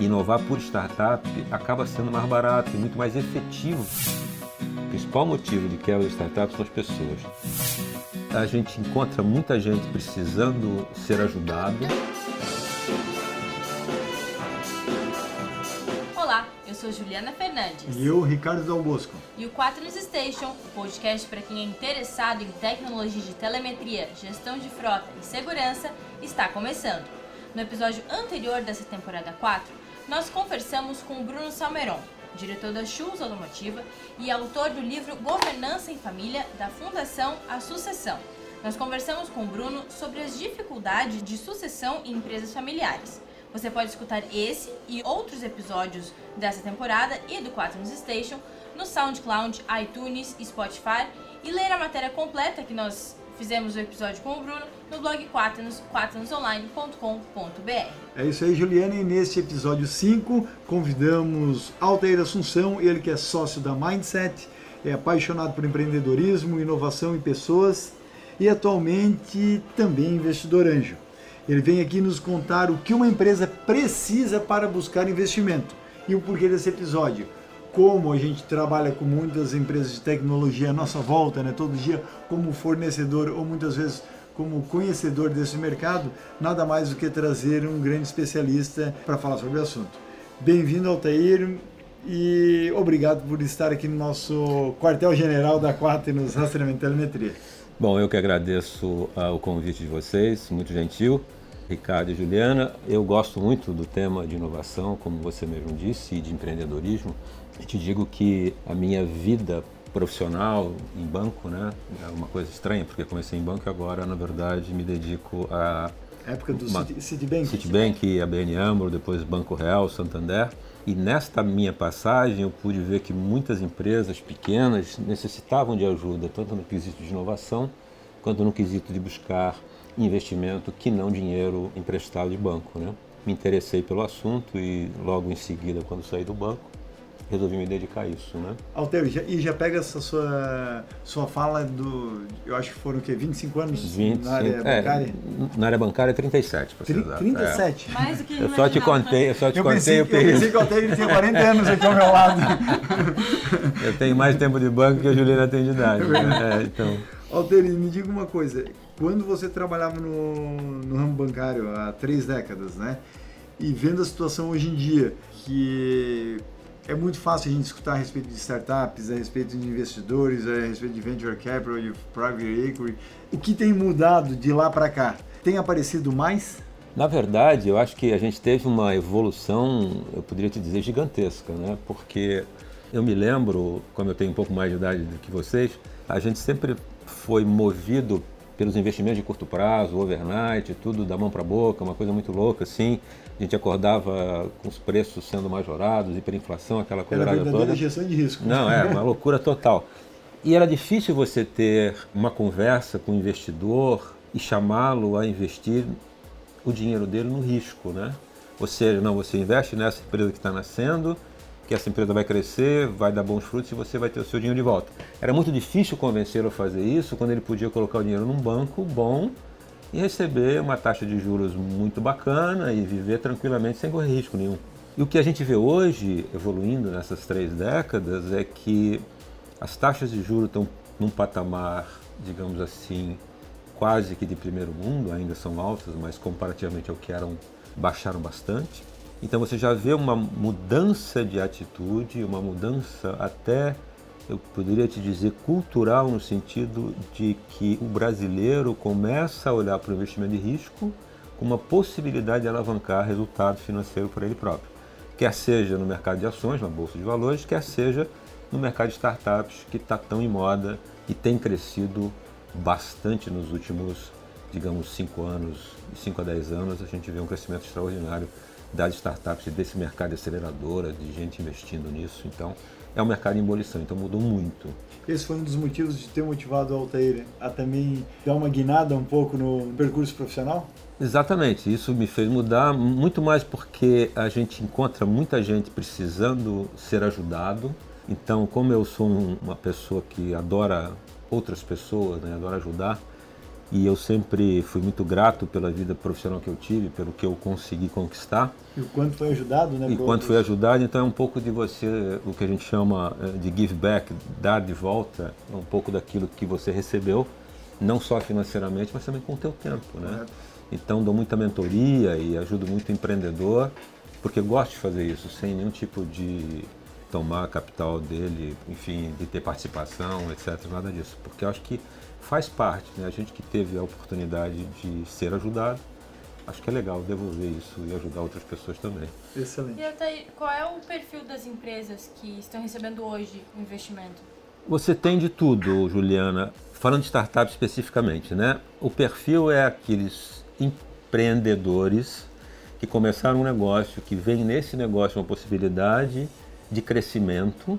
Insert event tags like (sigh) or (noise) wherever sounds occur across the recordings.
inovar por startup acaba sendo mais barato e muito mais efetivo. O principal motivo de quebra de startups são as pessoas. A gente encontra muita gente precisando ser ajudado. Olá, eu sou Juliana Fernandes. E eu, Ricardo Dal Bosco. E o 4 News Station, o podcast para quem é interessado em tecnologia de telemetria, gestão de frota e segurança, está começando. No episódio anterior dessa temporada 4, nós conversamos com Bruno Salmeron, diretor da Schultz Automotiva e autor do livro Governança em Família, da Fundação A Sucessão. Nós conversamos com Bruno sobre as dificuldades de sucessão em empresas familiares. Você pode escutar esse e outros episódios dessa temporada e do 4 News Station no SoundCloud, iTunes Spotify e ler a matéria completa que nós fizemos o episódio com o Bruno no blog Quaternos, quaternosonline.com.br. É isso aí, Juliana, e neste episódio 5 convidamos Altair Assunção, ele que é sócio da Mindset, é apaixonado por empreendedorismo, inovação e pessoas e atualmente também investidor anjo. Ele vem aqui nos contar o que uma empresa precisa para buscar investimento e o porquê desse episódio como a gente trabalha com muitas empresas de tecnologia à nossa volta, né, todo dia como fornecedor ou muitas vezes como conhecedor desse mercado, nada mais do que trazer um grande especialista para falar sobre o assunto. Bem-vindo, Altair, e obrigado por estar aqui no nosso quartel-general da Quaternos Rastreamento Telemetria. Bom, eu que agradeço uh, o convite de vocês, muito gentil. Ricardo e Juliana, eu gosto muito do tema de inovação, como você mesmo disse, e de empreendedorismo. E te digo que a minha vida profissional em banco, né, é uma coisa estranha, porque comecei em banco e agora, na verdade, me dedico a época do uma, Citibank, Citibank, a BN Amro, depois Banco Real, Santander. E nesta minha passagem eu pude ver que muitas empresas pequenas necessitavam de ajuda, tanto no quesito de inovação, quanto no quesito de buscar investimento que não dinheiro emprestado de banco. Né? Me interessei pelo assunto e logo em seguida, quando saí do banco, resolvi me dedicar a isso, né? Alter, e já pega essa sua, sua fala do, eu acho que foram o quê, 25 anos 25, na área é, bancária? Na área bancária 37, para ser exato. 37? É. Mais do que Eu só te contei, eu só te eu contei pensei, o período. Eu pensei que o Alter tinha 40 anos aqui ao meu lado. (laughs) eu tenho mais tempo de banco que a Juliana tem de idade. Né? É, então... Alter, me diga uma coisa, quando você trabalhava no, no ramo bancário há três décadas, né? E vendo a situação hoje em dia, que é muito fácil a gente escutar a respeito de startups, a respeito de investidores, a respeito de venture capital, de private equity. O que tem mudado de lá para cá? Tem aparecido mais? Na verdade, eu acho que a gente teve uma evolução, eu poderia te dizer, gigantesca, né? Porque eu me lembro, como eu tenho um pouco mais de idade do que vocês, a gente sempre foi movido pelos investimentos de curto prazo, overnight, tudo da mão para a boca, uma coisa muito louca assim. A gente acordava com os preços sendo majorados, hiperinflação, aquela coisa era toda. gestão de risco. Não, é uma loucura total. E era difícil você ter uma conversa com o investidor e chamá-lo a investir o dinheiro dele no risco, né? Ou seja, não, você investe nessa empresa que está nascendo, que essa empresa vai crescer, vai dar bons frutos e você vai ter o seu dinheiro de volta. Era muito difícil convencê-lo a fazer isso quando ele podia colocar o dinheiro num banco bom e receber uma taxa de juros muito bacana e viver tranquilamente sem correr risco nenhum. E o que a gente vê hoje, evoluindo nessas três décadas, é que as taxas de juros estão num patamar, digamos assim, quase que de primeiro mundo, ainda são altas, mas comparativamente ao que eram, baixaram bastante. Então você já vê uma mudança de atitude, uma mudança até, eu poderia te dizer, cultural, no sentido de que o brasileiro começa a olhar para o investimento de risco com uma possibilidade de alavancar resultado financeiro para ele próprio. Quer seja no mercado de ações, na bolsa de valores, quer seja no mercado de startups, que está tão em moda e tem crescido bastante nos últimos, digamos, 5 anos, 5 a 10 anos, a gente vê um crescimento extraordinário das startups, desse mercado de aceleradora, de gente investindo nisso. Então, é um mercado em ebulição, então mudou muito. Esse foi um dos motivos de ter motivado o Altair a também dar uma guinada um pouco no percurso profissional? Exatamente, isso me fez mudar muito mais porque a gente encontra muita gente precisando ser ajudado. Então, como eu sou uma pessoa que adora outras pessoas, né, adora ajudar, e eu sempre fui muito grato pela vida profissional que eu tive, pelo que eu consegui conquistar. E o quanto foi ajudado, né? E quanto foi ajudado, então é um pouco de você, o que a gente chama eh, de give back, dar de volta um pouco daquilo que você recebeu, não só financeiramente, mas também com o teu tempo, né? Então dou muita mentoria e ajudo muito o empreendedor, porque gosto de fazer isso, sem nenhum tipo de tomar capital dele, enfim, de ter participação, etc, nada disso, porque eu acho que faz parte, né? A gente que teve a oportunidade de ser ajudado, acho que é legal devolver isso e ajudar outras pessoas também. Excelente. E até qual é o perfil das empresas que estão recebendo hoje o investimento? Você tem de tudo, Juliana. Falando de startup especificamente, né? O perfil é aqueles empreendedores que começaram um negócio, que vem nesse negócio uma possibilidade de crescimento,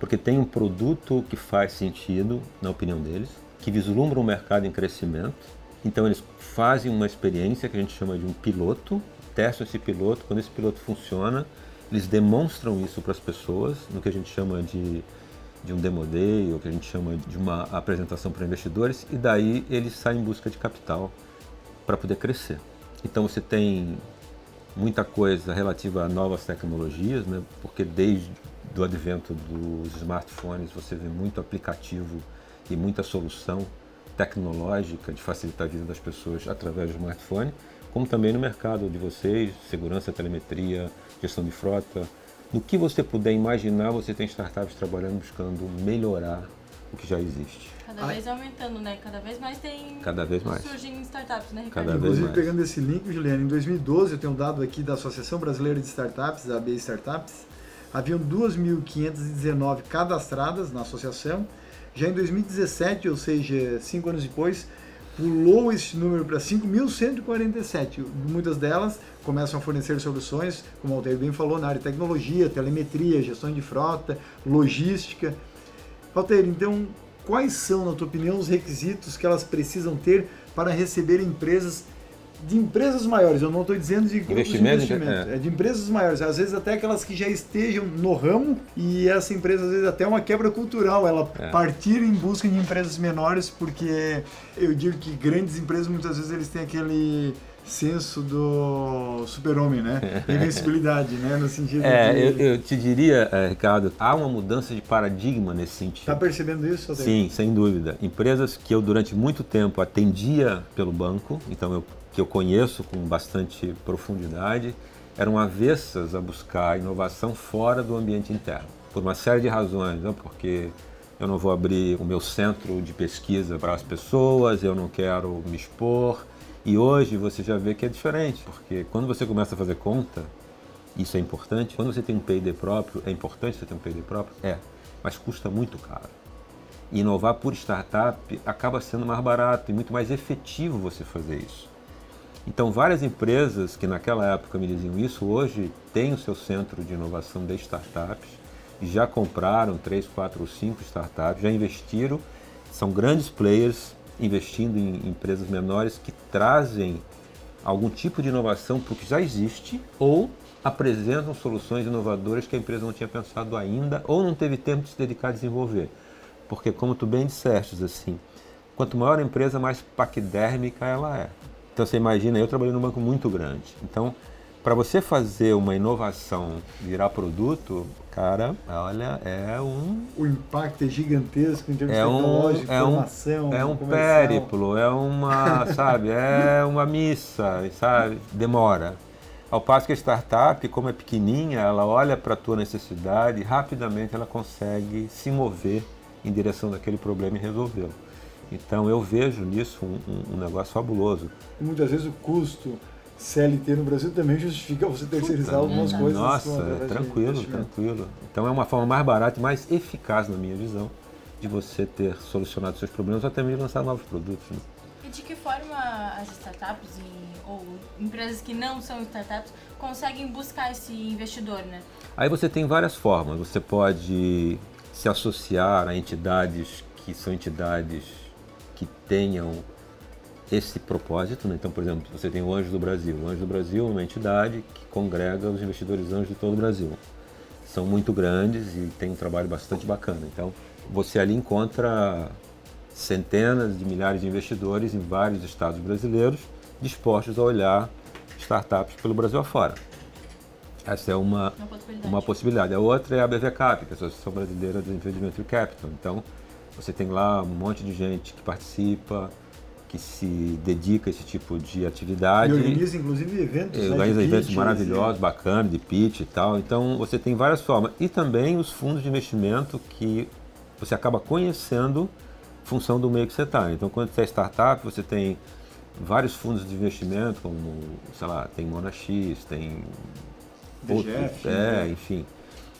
porque tem um produto que faz sentido, na opinião deles, que vislumbra um mercado em crescimento. Então eles fazem uma experiência que a gente chama de um piloto, testam esse piloto, quando esse piloto funciona, eles demonstram isso para as pessoas, no que a gente chama de, de um demo day, ou que a gente chama de uma apresentação para investidores, e daí eles saem em busca de capital para poder crescer. Então você tem muita coisa relativa a novas tecnologias, né? porque desde o advento dos smartphones você vê muito aplicativo e muita solução tecnológica de facilitar a vida das pessoas através do smartphone, como também no mercado de vocês, segurança, telemetria, gestão de frota. No que você puder imaginar, você tem startups trabalhando buscando melhorar o que já existe. Cada vez aumentando, né? Cada vez mais tem. Cada vez mais. Surgem startups, né, Ricardo? Cada vez Inclusive, mais. pegando esse link, Juliana, em 2012, eu tenho um dado aqui da Associação Brasileira de Startups, da AB Startups, haviam 2.519 cadastradas na associação. Já em 2017, ou seja, cinco anos depois, pulou esse número para 5.147. Muitas delas começam a fornecer soluções, como o Altair bem falou, na área de tecnologia, telemetria, gestão de frota, logística. Altair, então, quais são, na tua opinião, os requisitos que elas precisam ter para receber empresas de empresas maiores, eu não estou dizendo de grupos de Investimento, investimento, é. é de empresas maiores, às vezes até aquelas que já estejam no ramo e essa empresa às vezes até é uma quebra cultural, ela É. partir em busca de empresas menores, porque eu digo que grandes empresas muitas vezes eles têm aquele senso do super-homem, né? (laughs) Invencibilidade, né? No sentido É, de... eu, eu te diria, eh, Ricardo, há uma mudança de paradigma nesse sentido. Tá percebendo isso? Sim, sem dúvida. Empresas que eu durante muito tempo atendia pelo banco, então eu, que eu conheço com bastante profundidade, eram avessas a buscar inovação fora do ambiente interno, por uma série de razões, não porque eu não vou abrir o meu centro de pesquisa para as pessoas, eu não quero me expor. E hoje você já vê que é diferente, porque quando você começa a fazer conta, isso é importante. Quando você tem um P&D próprio, é importante você ter um P&D próprio? É, mas custa muito caro. Inovar por startup acaba sendo mais barato e muito mais efetivo você fazer isso. Então, várias empresas que naquela época me diziam isso, hoje têm o seu centro de inovação de startups, já compraram 3, 4 ou 5 startups, já investiram, são grandes players investindo em empresas menores que trazem algum tipo de inovação para o que já existe ou apresentam soluções inovadoras que a empresa não tinha pensado ainda ou não teve tempo de se dedicar a desenvolver. Porque, como tu bem disseste, assim, quanto maior a empresa, mais paquidérmica ela é. Então, você imagina, eu trabalhei num banco muito grande. Então, para você fazer uma inovação virar produto, cara, olha, é um O impacto é gigantesco em termos é um, tecnológicos, é um, formação, é um comercial. périplo, é uma, (laughs) sabe, é uma missa, sabe, demora. Ao passo que a startup, como é pequenininha, ela olha para a tua necessidade e rapidamente ela consegue se mover em direção daquele problema e resolvê-lo. Então eu vejo nisso um, um- um negócio fabuloso. E muitas vezes o custo CLT no Brasil também justifica você terceirizar Puta, algumas coisas. Nossa, é tranquilo, tranquilo. Então é uma forma mais barata e mais eficaz, na minha visão, de você ter solucionado seus problemas ou até mesmo lançar novos produtos. né? E de que forma as startups e, ou empresas que não são startups conseguem buscar esse investidor, né? Aí você tem várias formas. Você pode se associar a entidades que são entidades que tenham esse propósito. né? Então, por exemplo, você tem o Anjo do Brasil. O Anjo do Brasil é uma entidade que congrega os investidores anjos de todo o Brasil. São muito grandes e tem um trabalho bastante bacana. Então, você ali encontra centenas de milhares de investidores em vários estados brasileiros dispostos a olhar startups pelo Brasil afora. Essa é uma, Uma possibilidade. uma possibilidade. A outra é a BVCAP, que é a Associação Brasileira de Investimento Capital. Então, você tem lá um monte de gente que participa, que se dedica a esse tipo de E atividade. organiza, inclusive, eventos. né, Organiza eventos pitches, maravilhosos, bacanas, de pitch e tal. Então, você tem várias formas. E também os fundos de investimento que você acaba conhecendo função do meio que você está. Então, quando você é startup, você tem vários fundos de investimento, como, sei lá, tem Monax, tem DGF, é, né? enfim.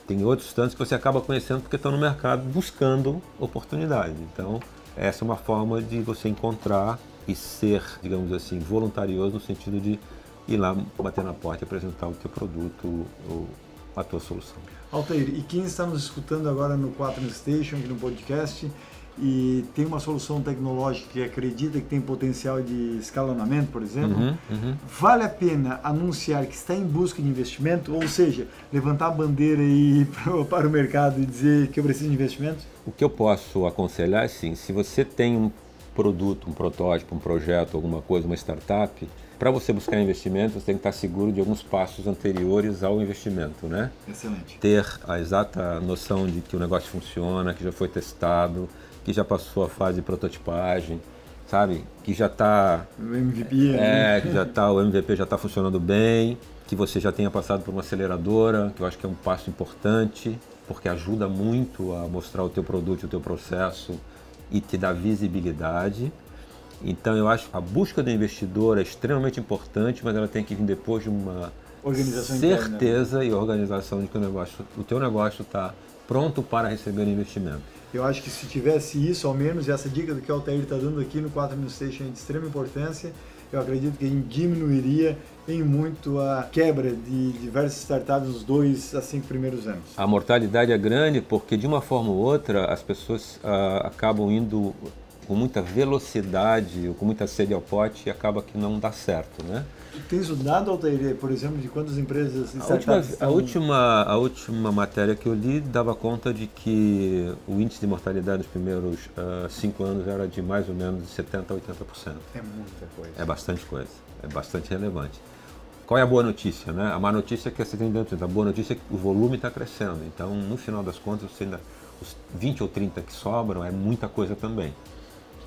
Tem outros tantos que você acaba conhecendo porque estão no mercado buscando oportunidade. Então, essa é uma forma de você encontrar e ser, digamos assim, voluntarioso no sentido de ir lá bater na porta e apresentar o teu produto ou a tua solução. Altair, e quem está nos escutando agora no 4 Station, aqui no podcast, e tem uma solução tecnológica que acredita que tem potencial de escalonamento, por exemplo, Uhum, uhum. vale a pena anunciar que está em busca de investimento, ou seja, levantar a bandeira e ir (laughs) para o mercado e dizer que eu preciso de investimento? O que eu posso aconselhar é assim, se você tem um produto, um protótipo, um projeto, alguma coisa, uma startup, para você buscar investimento, você tem que estar seguro de alguns passos anteriores ao investimento, né? Excelente. ter a exata noção de que o negócio funciona, que já foi testado, que já passou a fase de prototipagem, sabe? Que já está O MVP, né? é, que já tá, o MVP já está funcionando bem, que você já tenha passado por uma aceleradora, que eu acho que é um passo importante, porque ajuda muito a mostrar o teu produto, o teu processo e te dá visibilidade. Então eu acho que a busca do investidor é extremamente importante, mas ela tem que vir depois de uma Organização interna, né? certeza e organização de que o negócio, o teu negócio está pronto para receber investimento. Eu acho que se tivesse isso, ao menos, essa dica do que o Altair está dando aqui no 4 Minute Station é de extrema importância, eu acredito que diminuiria em muito a quebra de diversas startups nos dois a cinco primeiros anos. A mortalidade é grande porque, de uma forma ou outra, as pessoas ah, acabam indo com muita velocidade ou com muita sede ao pote e acaba que não dá certo, né? Tens o dado, Altair, por exemplo, de quantas empresas e A última, startups a, estão... última, a última matéria que eu li dava conta de que o índice de mortalidade nos primeiros ah, cinco anos era de mais ou menos de 70% a 80%. É muita coisa. É bastante coisa, é bastante relevante. Qual é a boa notícia? Né? A má notícia é que você tem dentro, a boa notícia é que o volume está crescendo. Então, no final das contas, você ainda, os 20 ou 30 que sobram é muita coisa também.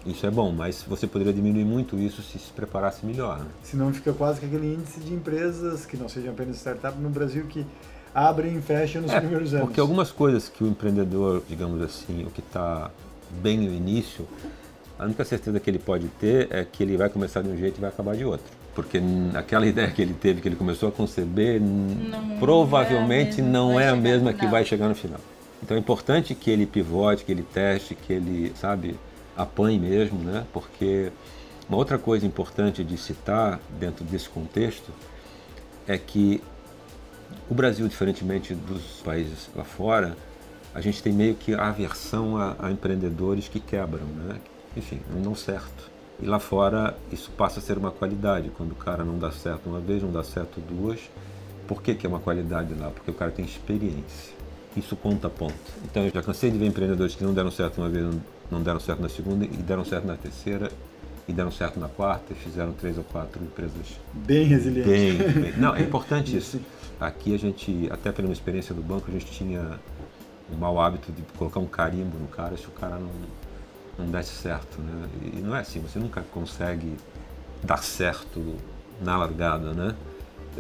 Isso é bom, mas você poderia diminuir muito isso se se preparasse melhor. Né? Senão fica quase que aquele índice de empresas que não sejam apenas startup no Brasil que abrem e fecham nos primeiros anos. É, Porque algumas coisas que o empreendedor, digamos assim, o que está bem no início, a única certeza que ele pode ter é que ele vai começar de um jeito e vai acabar de outro. Porque aquela (laughs) ideia que ele teve, que ele começou a conceber, Não provavelmente é a mesma não é a no mesma que vai chegar no final. Então é importante que ele pivote, que ele teste, que ele, sabe, apanhe mesmo, né? Porque uma outra coisa importante de citar dentro desse contexto é que o Brasil, diferentemente dos países lá fora, a gente tem meio que aversão a, a empreendedores que quebram, né? Enfim, não dão certo. E lá fora isso passa a ser uma qualidade. Quando o cara não dá certo uma vez, não dá certo duas. Por que, que é uma qualidade lá? Porque o cara tem experiência. Isso conta ponto. Então eu já cansei de ver empreendedores que não deram certo uma vez, não- deram certo na segunda, e deram certo na terceira, e deram certo na quarta, e fizeram três ou quatro empresas Bem resiliente. Bem, bem. Não, é (laughs) importante isso. Aqui a gente, até pela minha experiência do banco, a gente tinha o mau hábito de colocar um carimbo no cara se o cara não, não desse certo, né? E não é assim, você nunca consegue dar certo na largada, né?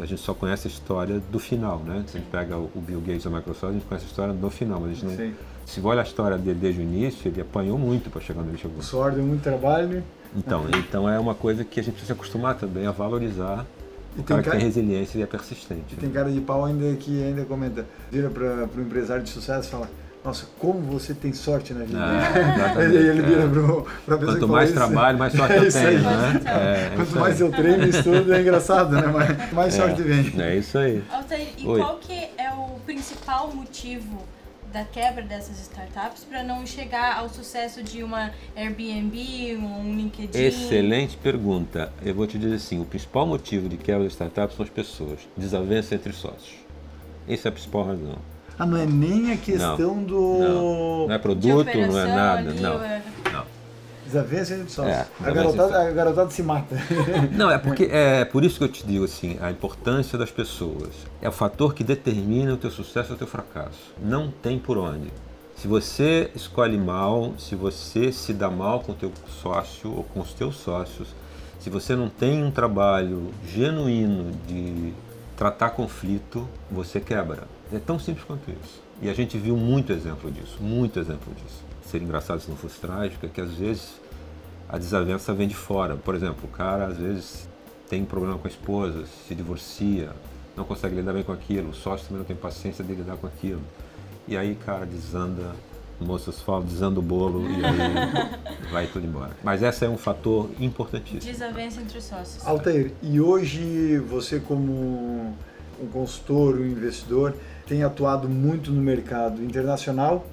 A gente só conhece a história do final, né? Se a gente pega o Bill Gates da Microsoft, a gente conhece a história do final, mas a gente não... Sim. Se olha a história dele desde o início, ele apanhou muito para chegar onde ele chegou. O suor deu muito trabalho. Então, (laughs) então é uma coisa que a gente precisa se acostumar também a valorizar E o tem cara que cara- tem resiliência e é persistente. E tem cara de pau ainda que ainda comenta, vira para o empresário de sucesso e fala, nossa, como você tem sorte na vida. É, e ele vira é. para a pessoa que Quanto mais isso. trabalho, mais sorte É eu isso tenho, aí. né? É, é Quanto mais aí. eu treino e estudo, é engraçado, né? Mais, mais sorte vem. É isso aí. Altair, e Oi. qual que é o principal motivo da quebra dessas startups para não chegar ao sucesso de uma Airbnb, um LinkedIn? Excelente pergunta. Eu vou te dizer assim, o principal motivo de quebra de startups são as pessoas. Desavença entre sócios. Essa é a principal razão. Ah, não é nem a questão do... Não, não é produto, não é nada, ali, não. é- não. Desavença entre sócios. É, a, garotada, a garotada se mata. (laughs) Não, é porque é por isso que eu te digo assim, a importância das pessoas. É o fator que determina o teu sucesso ou o teu fracasso. Não tem por onde. Se você escolhe mal, se você se dá mal com o teu sócio ou com os teus sócios, se você não tem um trabalho genuíno de tratar conflito, você quebra. É tão simples quanto isso. E a gente viu muito exemplo disso, muito exemplo disso. Ser engraçado se não fosse trágico é que às vezes a desavença vem de fora. Por exemplo, o cara às vezes tem problema com a esposa, se divorcia, não consegue lidar bem com aquilo, o sócio também não tem paciência de lidar com aquilo. E aí, cara, desanda, moças falam, desanda o bolo e aí (laughs) vai tudo embora. Mas esse é um fator importantíssimo. Desavença entre os sócios. Altair, e hoje você como um consultor, um investidor, tem atuado muito no mercado internacional,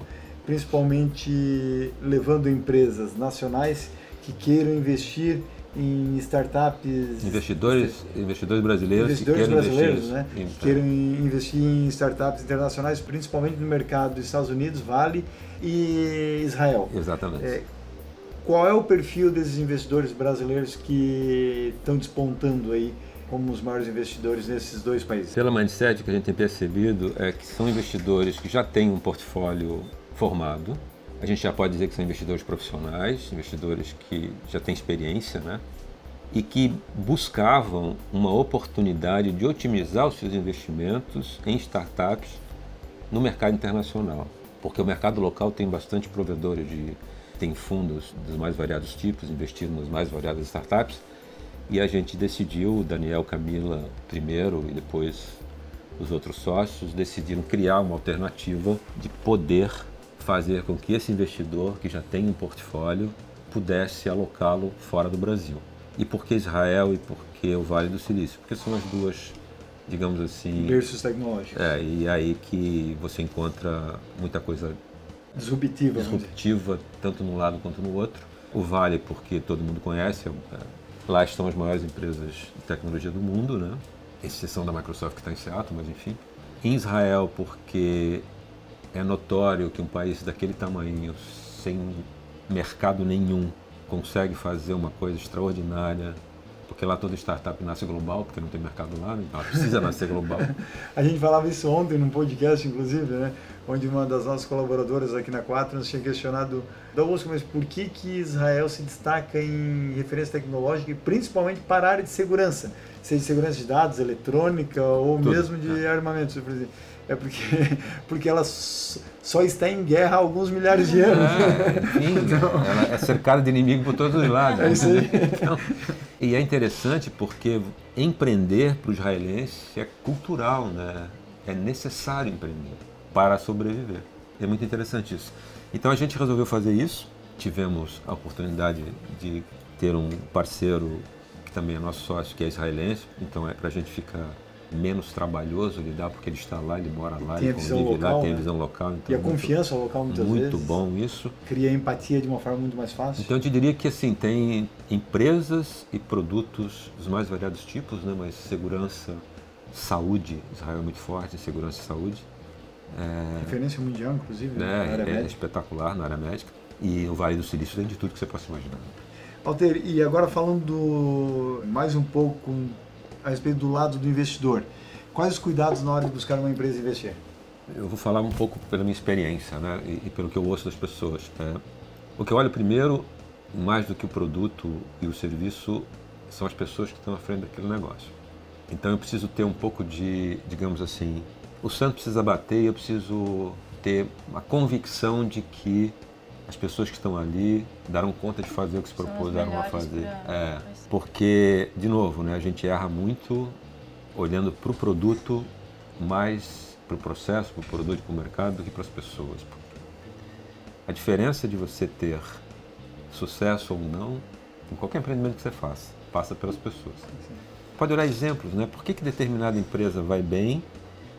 principalmente levando empresas nacionais que queiram investir em startups Investidores, investidores brasileiros investidores que queiram brasileiros, investir né? em- Que queiram investir em startups internacionais, principalmente no mercado dos Estados Unidos, Vale e Israel. Exatamente. É, qual é o perfil desses investidores brasileiros que estão despontando aí como os maiores investidores nesses dois países? Pela mindset que a gente tem percebido é que são investidores que já têm um portfólio formado. A gente já pode dizer que são investidores profissionais, investidores que já têm experiência, né? E que buscavam uma oportunidade de otimizar os seus investimentos em startups no mercado internacional. Porque o mercado local tem bastante provedores de tem fundos dos mais variados tipos, investindo nas mais variadas startups. E a gente decidiu, Daniel, Camila primeiro e depois os outros sócios, decidiram criar uma alternativa de poder fazer com que esse investidor, que já tem um portfólio, pudesse alocá-lo fora do Brasil. E por que Israel e por que o Vale do Silício? Porque são as duas, digamos assim, Berços tecnológicos. é, e aí que você encontra muita coisa Disruptiva. disruptiva, tanto num lado quanto no outro. O Vale, porque todo mundo conhece, é, lá estão as maiores empresas de tecnologia do mundo, né? exceção da Microsoft que está em Seattle, mas enfim. Em Israel, porque é notório que um país daquele tamanho, sem mercado nenhum, consegue fazer uma coisa extraordinária, porque lá toda startup nasce global, porque não tem mercado lá, então ela precisa nascer global. (laughs) A gente falava isso ontem num podcast, inclusive, né? Onde uma das nossas colaboradoras aqui na Quatro nos tinha questionado, Douglas, mas por que, que Israel se destaca em referência tecnológica e principalmente para a área de segurança? Seja de segurança de dados, eletrônica ou Tudo, mesmo de armamentos, por exemplo. É porque, (laughs) porque ela só está em guerra há alguns milhares de anos. É, (laughs) enfim, ela é cercada de inimigo por todos os lados. É isso aí. Então, e é interessante porque empreender para o israelense é cultural, né? É necessário empreender para sobreviver. É muito interessante isso. Então a gente resolveu fazer isso. Tivemos a oportunidade de ter um parceiro que também é nosso sócio, que é israelense. Então é para a gente ficar menos trabalhoso lidar porque ele está lá, ele mora lá, Tem ele convive lá, local, tem a né? visão local. Então E a muito- confiança local muitas muito vezes bom isso. cria empatia de uma forma muito mais fácil. Então eu te diria que assim tem empresas e produtos dos mais variados tipos, né? Mas segurança, saúde, Israel é muito forte, em segurança e saúde, Referência mundial, inclusive, né? na né? área É, médica. espetacular na área médica. E o Vale do Silício tem de tudo que você possa imaginar. Alter, e agora falando do- mais um pouco a respeito do lado do investidor. Quais os cuidados na hora de buscar uma empresa investir? Eu vou falar um pouco pela minha experiência, né? E, e pelo que eu ouço das pessoas. É, o que eu olho primeiro, mais do que o produto e o serviço, são as pessoas que estão à frente daquele negócio. Então eu preciso ter um pouco de, digamos assim, o santo precisa bater e eu preciso ter a convicção de que as pessoas que estão ali darão conta de fazer o que se propuseram a fazer. pra- É. porque, de novo, né, a gente erra muito olhando para o produto mais para o processo, para o produto, para o mercado, do que para as pessoas. A diferença de você ter sucesso ou não em qualquer empreendimento que você faça passa pelas pessoas. Pode olhar exemplos, né? Por que, que determinada empresa vai bem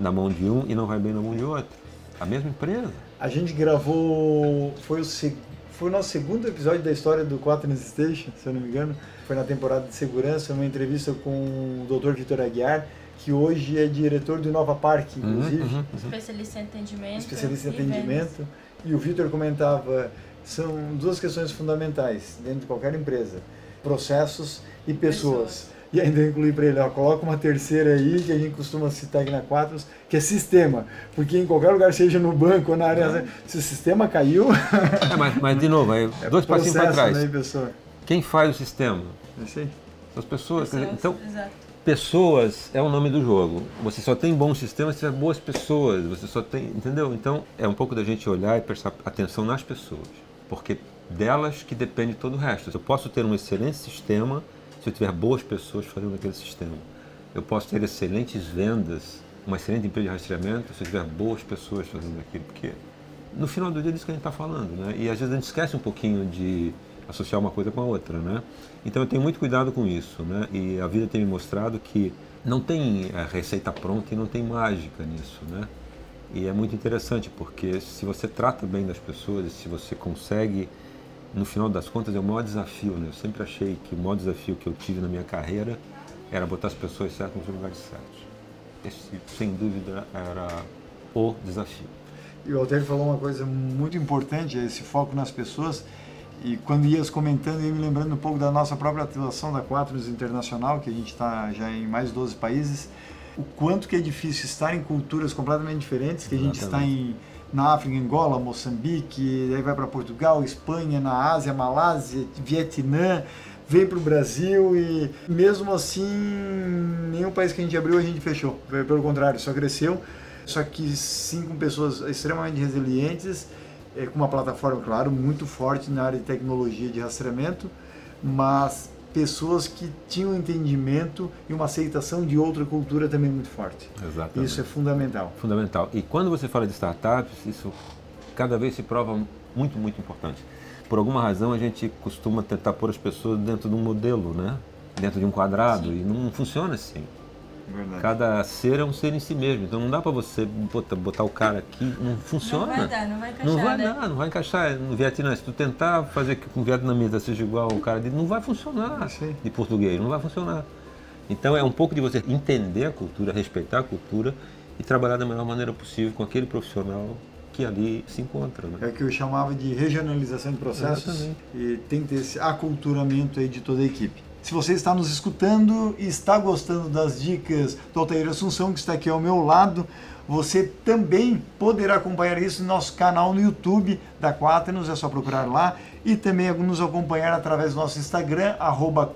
na mão de um e não vai bem na mão de outro? A mesma empresa. A gente gravou. Foi o, se- foi o nosso segundo episódio da história do Quaternos Station, se eu não me engano. Foi na temporada de segurança, uma entrevista com o Dr. Vitor Aguiar, que hoje é diretor do Inova Park, inclusive. Uhum, uhum. Especialista em atendimento. especialista em e vendas. atendimento. E o Vitor comentava: são duas questões fundamentais dentro de qualquer empresa: processos e pessoas. pessoas. E ainda incluir para ele, ó, coloca uma terceira aí, que a gente costuma citar aqui na Quatros, que é sistema. Porque em qualquer lugar, seja no banco ou na área, é. se o sistema caiu. É, mas, mas, de novo, (laughs) é dois é passinhos para trás. Né, pessoa? Quem faz o sistema? Isso aí. As pessoas. pessoas então, exato. pessoas é o nome do jogo. Você só tem bons sistemas se tiver boas pessoas. Você só tem. Entendeu? Então, é um pouco da gente olhar e prestar atenção nas pessoas. Porque delas que depende todo o resto. Eu posso ter um excelente sistema se eu tiver boas pessoas fazendo aquele sistema. Eu posso ter excelentes vendas, uma excelente empresa de rastreamento se eu tiver boas pessoas fazendo aquilo. Porque no final do dia é disso que a gente está falando. Né? E às vezes a gente esquece um pouquinho de associar uma coisa com a outra, né? Então eu tenho muito cuidado com isso, né? E a vida tem me mostrado que não tem a receita pronta e não tem mágica nisso, né? E é muito interessante porque se você trata bem das pessoas, se você consegue, no final das contas é o maior desafio, né? Eu sempre achei que o maior desafio que eu tive na minha carreira era botar as pessoas certas nos lugares certos. Esse, sem dúvida, era o desafio. E o Alter falou uma coisa muito importante, esse foco nas pessoas e quando ias comentando, ia me lembrando um pouco da nossa própria atuação da Quatros Internacional, que a gente está já em mais de 12 países, o quanto que é difícil estar em culturas completamente diferentes, que a gente está em, na África, Angola, Moçambique, aí vai para Portugal, Espanha, na Ásia, Malásia, Vietnã, veio para o Brasil e mesmo assim nenhum país que a gente abriu a gente fechou, pelo contrário, só cresceu, só que sim com pessoas extremamente resilientes é, com uma plataforma, claro, muito forte na área de tecnologia de rastreamento, mas pessoas que tinham entendimento e uma aceitação de outra cultura também muito forte. Exatamente. Isso é fundamental. Fundamental. E quando você fala de startups, isso cada vez se prova muito, muito importante. Por alguma razão, a gente costuma tentar pôr as pessoas dentro de um modelo, né? Dentro de um quadrado, Sim. e não funciona assim. Verdade. Cada ser é um ser em si mesmo. Então não dá para você botar, botar, o cara aqui, não funciona. Não vai dar, não vai encaixar. Não vai né? dar, não vai encaixar. No Vietnã, se tu tentar fazer com que um vietnamita seja igual ao cara dele, não vai funcionar de português, não vai funcionar. Então é um pouco de você entender a cultura, respeitar a cultura e trabalhar da melhor maneira possível com aquele profissional que ali se encontra. Né? É o que eu chamava de regionalização de processos Exatamente. e tem que ter esse aculturamento aí de toda a equipe. Se você está nos escutando e está gostando das dicas do Altair Assunção, que está aqui ao meu lado, você também poderá acompanhar isso no nosso canal no YouTube da Quaternos, é só procurar lá. E também nos acompanhar através do nosso Instagram, arroba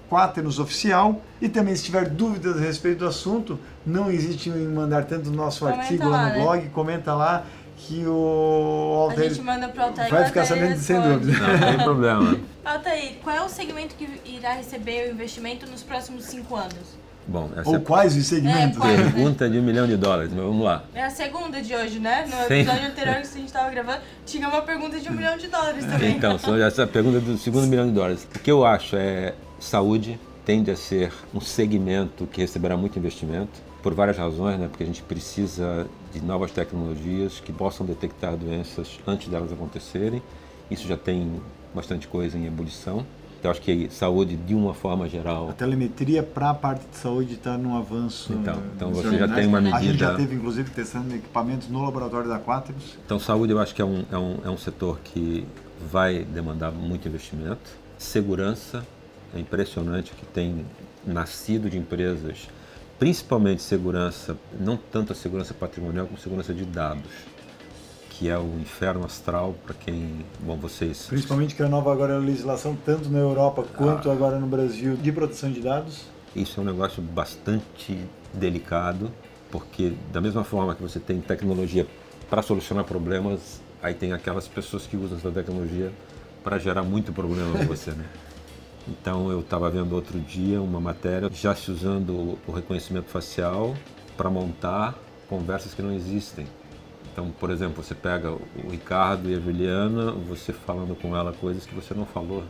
Oficial. E também, se tiver dúvidas a respeito do assunto, não existe em mandar tanto o nosso comenta artigo lá, no né? blog, comenta lá que o Altair. A gente manda pro Altair. Vai ficar sabendo sem dúvida. Não, não tem problema. (laughs) Altair, qual é o segmento que irá receber o investimento nos próximos cinco anos? Bom, Ou é... quais os segmentos? É, quais, Pergunta né? de um milhão de dólares, mas vamos lá. É a segunda de hoje, né? No episódio anterior que a gente estava gravando, tinha uma pergunta de um milhão de dólares também. Então, essa pergunta do segundo milhão de dólares. O que eu acho é saúde tende a ser um segmento que receberá muito investimento por várias razões, né? Porque a gente precisa de novas tecnologias que possam detectar doenças antes delas acontecerem. Isso já tem bastante coisa em ebulição. Então, acho que saúde, de uma forma geral. A telemetria para a parte de saúde está num avanço. Então, então você já tem uma medida. A gente já teve, inclusive, testando equipamentos no laboratório da Quaternos. Então, saúde, eu acho que é um, é, um, é um setor que vai demandar muito investimento. Segurança, é impressionante que tem nascido de empresas principalmente segurança, não tanto a segurança patrimonial como segurança de dados, que é o inferno astral para quem, bom, vocês... Principalmente que a nova agora legislação, tanto na Europa quanto ah, agora no Brasil, de proteção de dados. Isso é um negócio bastante delicado, porque da mesma forma que você tem tecnologia para solucionar problemas, aí tem aquelas pessoas que usam essa tecnologia para gerar muito problema para você, né? (laughs) Então eu estava vendo outro dia uma matéria já se usando o reconhecimento facial para montar conversas que não existem. Então, por exemplo, você pega o Ricardo e a Juliana, você falando com ela coisas que você não falou.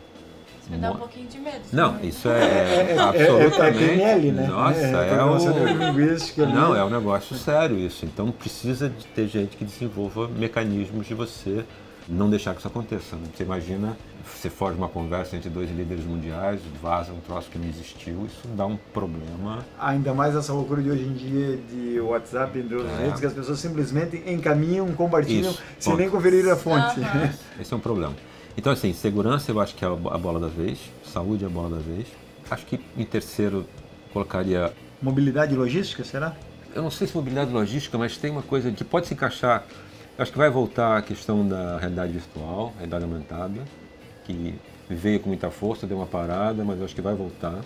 Isso me dá um pouquinho de medo. Não, isso é, é, é absolutamente. É, é, PNL, né? Nossa, é, é, o. Não, é um negócio sério isso. Então precisa de ter gente que desenvolva mecanismos de você não deixar que isso aconteça. Né? Você imagina, você foge uma conversa entre dois líderes mundiais, vaza um troço que não existiu, isso dá um problema. Ainda mais essa loucura de hoje em dia de WhatsApp, entre outros é. que as pessoas simplesmente encaminham, compartilham, isso, sem ponto. nem conferir a fonte. (laughs) Esse é um problema. Então, assim, segurança eu acho que é a bola da vez, saúde é a bola da vez. Acho que em terceiro colocaria. Mobilidade e logística, será? Eu não sei se mobilidade e logística, mas tem uma coisa que pode se encaixar. Acho que vai voltar a questão da realidade virtual, realidade aumentada, que veio com muita força, deu uma parada, mas acho que vai voltar.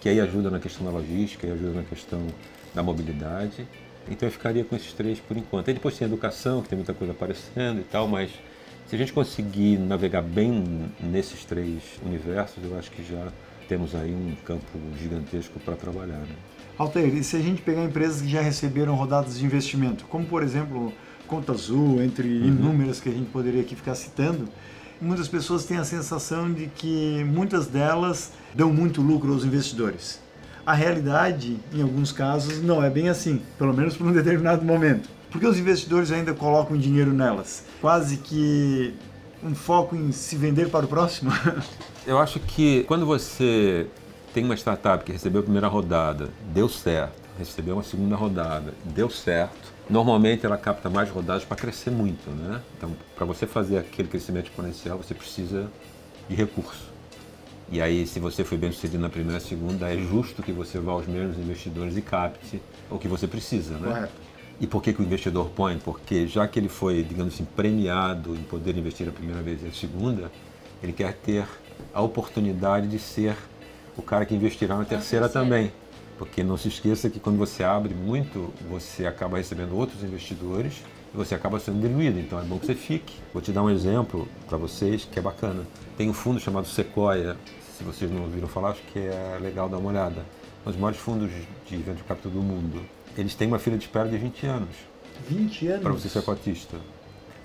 Que aí ajuda na questão da logística, e ajuda na questão da mobilidade. Então eu ficaria com esses três por enquanto. Aí depois tem a educação, que tem muita coisa aparecendo e tal, mas se a gente conseguir navegar bem nesses três universos, eu acho que já temos aí um campo gigantesco para trabalhar. Né? Altair, e se a gente pegar empresas que já receberam rodadas de investimento, como por exemplo Conta Azul, entre uhum. inúmeras que a gente poderia aqui ficar citando, muitas pessoas têm a sensação de que muitas delas dão muito lucro aos investidores. A realidade, em alguns casos, não é bem assim, pelo menos por um determinado momento. Porque os investidores ainda colocam dinheiro nelas? Quase que um foco em se vender para o próximo? (laughs) Eu acho que quando você tem uma startup que recebeu a primeira rodada, deu certo, recebeu uma segunda rodada, deu certo, normalmente ela capta mais rodadas para crescer muito, né? Então, para você fazer aquele crescimento exponencial, você precisa de recurso. E aí, se você foi bem sucedido na primeira e segunda, é justo que você vá aos mesmos investidores e capte o que você precisa, né? Correto. E por que, que o investidor põe? Porque já que ele foi, digamos assim, premiado em poder investir a primeira vez e a segunda, ele quer ter a oportunidade de ser o cara que investirá na terceira também. Porque não se esqueça que quando você abre muito, você acaba recebendo outros investidores e você acaba sendo diluído. Então é bom que você fique. Vou te dar um exemplo para vocês que é bacana. Tem um fundo chamado Sequoia, se vocês não ouviram falar, acho que é legal dar uma olhada. Um dos maiores fundos de venture capital do mundo. Eles têm uma fila de espera de 20 anos. 20 anos? Para você ser cotista.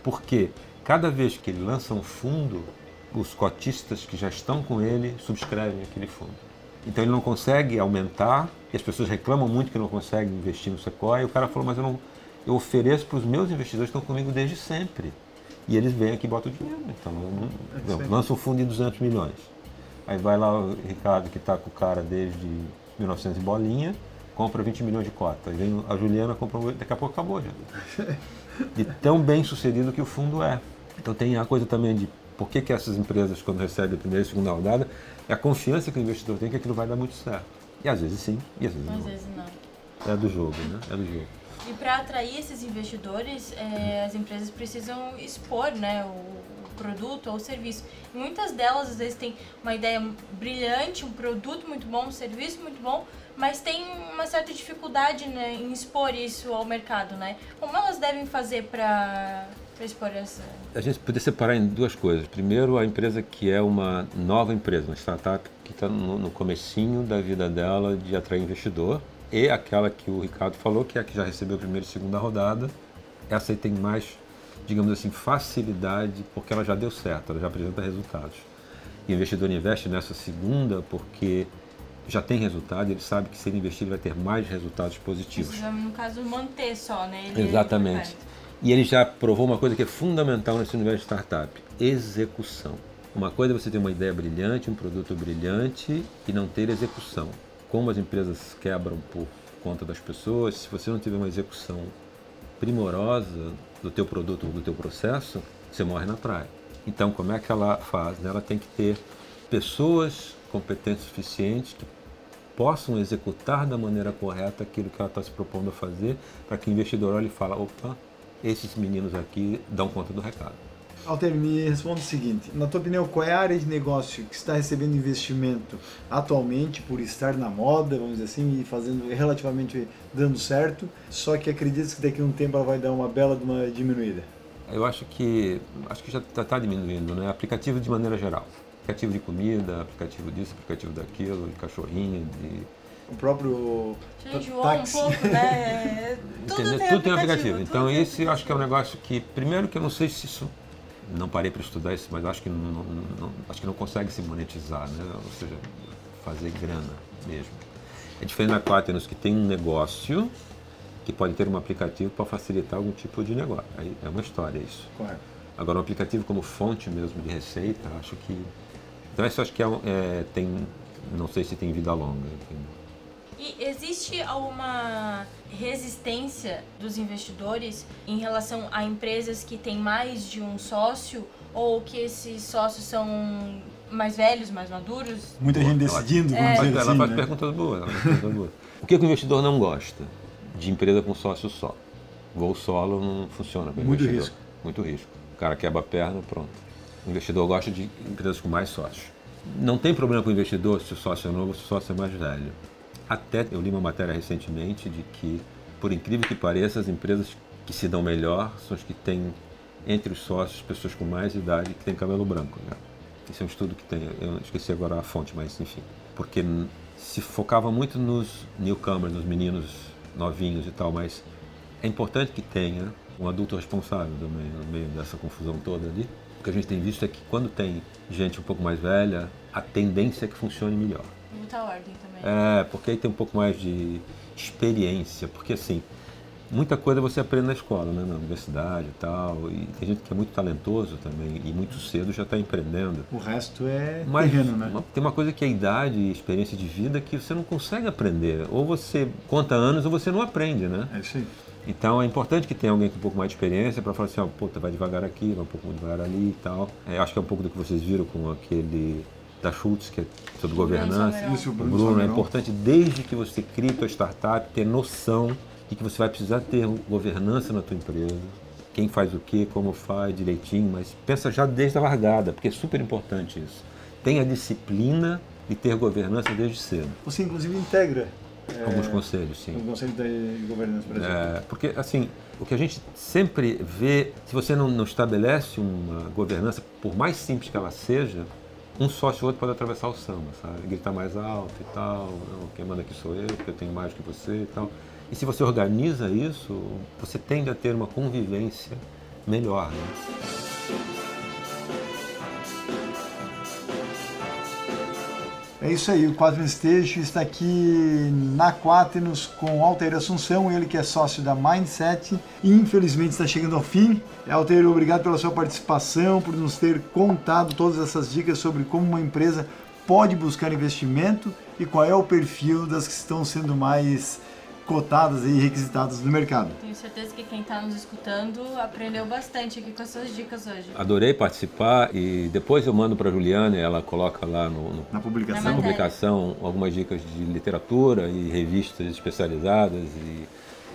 Porque cada vez que ele lança um fundo, os cotistas que já estão com ele subscrevem aquele fundo. Então ele não consegue aumentar, e as pessoas reclamam muito que não conseguem investir no Sequoia, e o cara falou, mas eu não eu ofereço para os meus investidores que estão comigo desde sempre. E eles vêm aqui e botam dinheiro. Então, eu, eu, lança um fundo de 200 milhões. Aí vai lá o Ricardo, que está com o cara desde 1900 bolinha, compra 20 milhões de cota. Aí vem a Juliana, compra, daqui a pouco acabou já. (laughs) De tão bem sucedido que o fundo é. Então tem a coisa também de por que, que essas empresas, quando recebem a primeira e segunda rodada, é a confiança que o investidor tem que aquilo vai dar muito certo. E às vezes sim, e às vezes às não. Vezes não. É do jogo, né? É do jogo. E para atrair esses investidores, é, as empresas precisam expor né, o produto ou o serviço. E muitas delas, às vezes, têm uma ideia brilhante, um produto muito bom, um serviço muito bom, mas tem uma certa dificuldade né, em expor isso ao mercado. Né? Como elas devem fazer para expor essa... A gente poderia separar em duas coisas. Primeiro, a empresa que é uma nova empresa, uma startup está no, no comecinho da vida dela de atrair investidor e aquela que o Ricardo falou, que é a que já recebeu a primeira e segunda rodada. Essa aí tem mais, digamos assim, facilidade, porque ela já deu certo, ela já apresenta resultados. E o investidor investe nessa segunda porque já tem resultado, ele sabe que se ele investir ele vai ter mais resultados positivos. Precisa, no caso, manter só, né? Ele Exatamente. E ele já provou uma coisa que é fundamental nesse universo de startup: execução. Uma coisa é você ter uma ideia brilhante, um produto brilhante e não ter execução como as empresas quebram por conta das pessoas, se você não tiver uma execução primorosa do teu produto ou do teu processo, você morre na praia. Então, como é que ela faz? Ela tem que ter pessoas competentes suficientes que possam executar da maneira correta aquilo que ela está se propondo a fazer, para que o investidor olhe e fale, opa, esses meninos aqui dão conta do recado. Alter, me responda o seguinte: na tua opinião, qual é a área de negócio que está recebendo investimento atualmente por estar na moda, vamos dizer assim, e fazendo relativamente dando certo, só que acredita que daqui a um tempo ela vai dar uma bela de uma diminuída? Eu acho que acho que já está tá diminuindo, né? Aplicativo de maneira geral, aplicativo de comida, aplicativo disso, aplicativo daquilo, de cachorrinho, de o próprio Gente, táxi. um pouco, né? (laughs) tudo, tem, tudo tem aplicativo. Então, esse eu acho que é um negócio que, primeiro, que eu não sei se isso não parei para estudar isso, mas acho que não, não, acho que não consegue se monetizar, né? ou seja, fazer grana mesmo. É diferente da Quaternos, que tem um negócio que pode ter um aplicativo para facilitar algum tipo de negócio. Aí é uma história isso. Claro. Agora, um aplicativo como fonte mesmo de receita, acho que. Então, isso acho que é, é, tem. Não sei se tem vida longa. E existe alguma resistência dos investidores em relação a empresas que têm mais de um sócio ou que esses sócios são mais velhos, mais maduros? Muita gente decidindo, É. vamos dizer ela assim, faz né? perguntas boas. ela faz perguntas boas. O que, que o investidor não gosta? De empresa com sócio só. Voo solo não funciona o Muito investidor. risco. Muito risco. O cara quebra a perna, pronto. O investidor gosta de empresas com mais sócios. Não tem problema com o investidor se o sócio é novo ou se o sócio é mais velho. Até eu li uma matéria recentemente de que, por incrível que pareça, as empresas que se dão melhor são as que têm entre os sócios pessoas com mais idade que têm cabelo branco. Né? Esse é um estudo que tem, eu esqueci agora a fonte, mas enfim. Porque se focava muito nos newcomers, nos meninos novinhos e tal, mas é importante que tenha um adulto responsável também no meio dessa confusão toda ali. O que a gente tem visto é que quando tem gente um pouco mais velha, a tendência é que funcione melhor. Muita ordem também. É, porque aí tem um pouco mais de experiência, porque assim, muita coisa você aprende na escola, né, na universidade e tal, e tem gente que é muito talentoso também e muito cedo já está empreendendo. O resto é Mas terreno, né? uma- tem uma coisa que é idade e experiência de vida que você não consegue aprender. Ou você conta anos ou você não aprende, né? É isso aí. Então é importante que tenha alguém com um pouco mais de experiência para falar assim, ó, puta, vai devagar aqui, vai um pouco devagar ali e tal. É, acho que é um pouco do que vocês viram com aquele da Schultz, que é sobre governança. Isso, o Bruno, Bruno, é importante desde que você crie tua startup, ter noção de que você vai precisar ter governança na tua empresa, quem faz o quê, como faz direitinho, mas pensa já desde a largada, porque é super importante isso. Tenha disciplina de ter governança desde cedo. Você, inclusive, integra é, Alguns conselhos, o sim. Conselho de Governança Brasileiro. É, porque, assim, o que a gente sempre vê, se você não, não estabelece uma governança, por mais simples que ela seja, um sócio ou outro pode atravessar o samba, sabe? Gritar mais alto e tal, não, quem manda aqui sou eu, porque eu tenho mais que você e tal. E se você organiza isso, você tende a ter uma convivência melhor, né? É isso aí, o Quaternos Teixo está aqui na Quaternos com Altair Assunção, ele que é sócio da Mindset e infelizmente está chegando ao fim. Altair, obrigado pela sua participação, por nos ter contado todas essas dicas sobre como uma empresa pode buscar investimento e qual é o perfil das que estão sendo mais cotadas e requisitadas no mercado. Tenho certeza que quem está nos escutando aprendeu bastante aqui com as suas dicas hoje. Adorei participar e depois eu mando para a Juliana e ela coloca lá no, no Na publicação. Na publicação algumas dicas de literatura e revistas especializadas e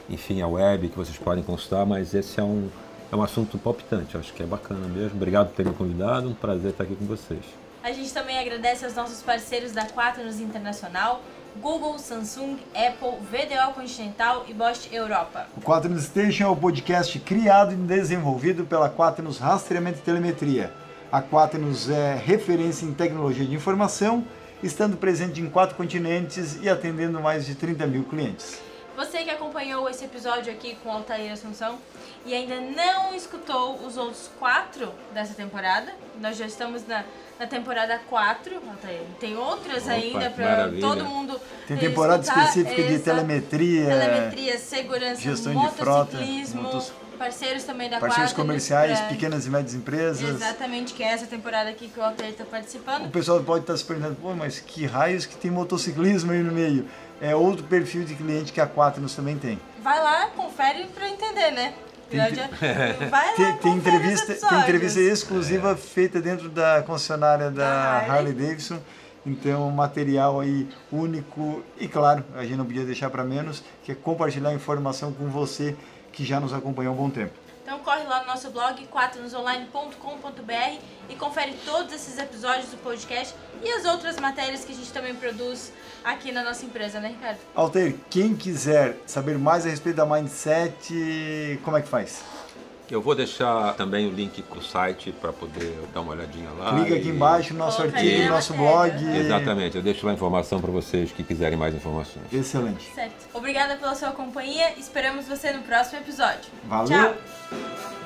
enfim a web que vocês podem consultar, mas esse é um é um assunto palpitante, acho que é bacana mesmo. Obrigado por terem me convidado, um prazer estar aqui com vocês. A gente também agradece aos nossos parceiros da Quaternos Internacional, Google, Samsung, Apple, VDO Continental e Bosch Europa. O Quaternos Station é o podcast criado e desenvolvido pela Quaternos Rastreamento e Telemetria. A Quaternos é referência em tecnologia de informação, estando presente em quatro continentes e atendendo mais de 30 mil clientes. Você que acompanhou esse episódio aqui com Altair Assunção e ainda não escutou os outros quatro dessa temporada, nós já estamos na, na temporada 4, Altair. Tem outras Opa, ainda para todo mundo Tem temporada escutar. específica de telemetria, telemetria, segurança, gestão de frota, motociclismo, motos- parceiros também da parceiros Quaternos comerciais, pra- pequenas e médias empresas. Exatamente, que é essa temporada aqui que o Altair está O participando. pessoal pode estar se perguntando, pô, mas que raios que tem motociclismo aí no meio? É outro perfil de cliente que a Quaternos também tem. Vai lá, confere para entender, né? Tem (laughs) Vai lá, Tem, entrevista, tem entrevista exclusiva feita dentro da concessionária da Da Harley. Harley Davidson. Então, material aí único e claro, a gente não podia deixar para menos, que é compartilhar informação com você que já nos acompanha há um bom tempo. Então corre lá no nosso blog quaternosonline.com.br e confere todos esses episódios do podcast e as outras matérias que a gente também produz aqui na nossa empresa, né, Ricardo? Alter, quem quiser saber mais a respeito da Mindset, como é que faz? Eu vou deixar também o link do site para poder dar uma olhadinha lá. Clica aqui e- embaixo no nosso Coloca artigo, no na nosso blog. Exatamente, eu deixo lá a informação para vocês que quiserem mais informações. Excelente. Certo. Obrigada pela sua companhia. Esperamos você no próximo episódio. Valeu. Tchau.